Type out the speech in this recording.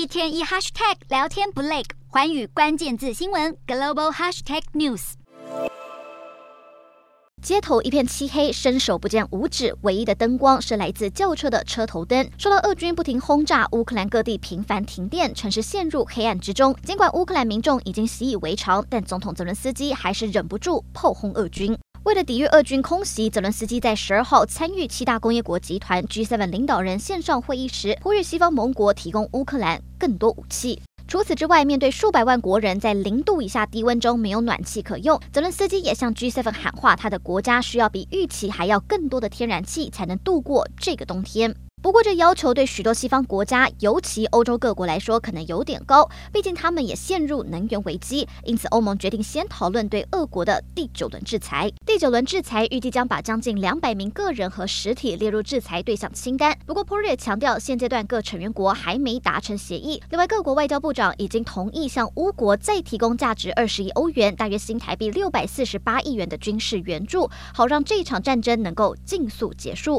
一天一 hashtag 聊天不累，寰宇关键字新闻 global hashtag news。街头一片漆黑，伸手不见五指，唯一的灯光是来自轿车的车头灯。受到俄军不停轰炸，乌克兰各地频繁停电，城市陷入黑暗之中。尽管乌克兰民众已经习以为常，但总统泽伦斯基还是忍不住炮轰俄军。为了抵御俄军空袭，泽伦斯基在十二号参与七大工业国集团 G7 领导人线上会议时，呼吁西方盟国提供乌克兰更多武器。除此之外，面对数百万国人在零度以下低温中没有暖气可用，泽伦斯基也向 G7 喊话，他的国家需要比预期还要更多的天然气才能度过这个冬天。不过，这要求对许多西方国家，尤其欧洲各国来说，可能有点高。毕竟他们也陷入能源危机，因此欧盟决定先讨论对俄国的第九轮制裁。第九轮制裁预计将把将近两百名个人和实体列入制裁对象清单。不过，波瑞也强调，现阶段各成员国还没达成协议。另外，各国外交部长已经同意向乌国再提供价值二十亿欧元（大约新台币六百四十八亿元）的军事援助，好让这场战争能够尽速结束。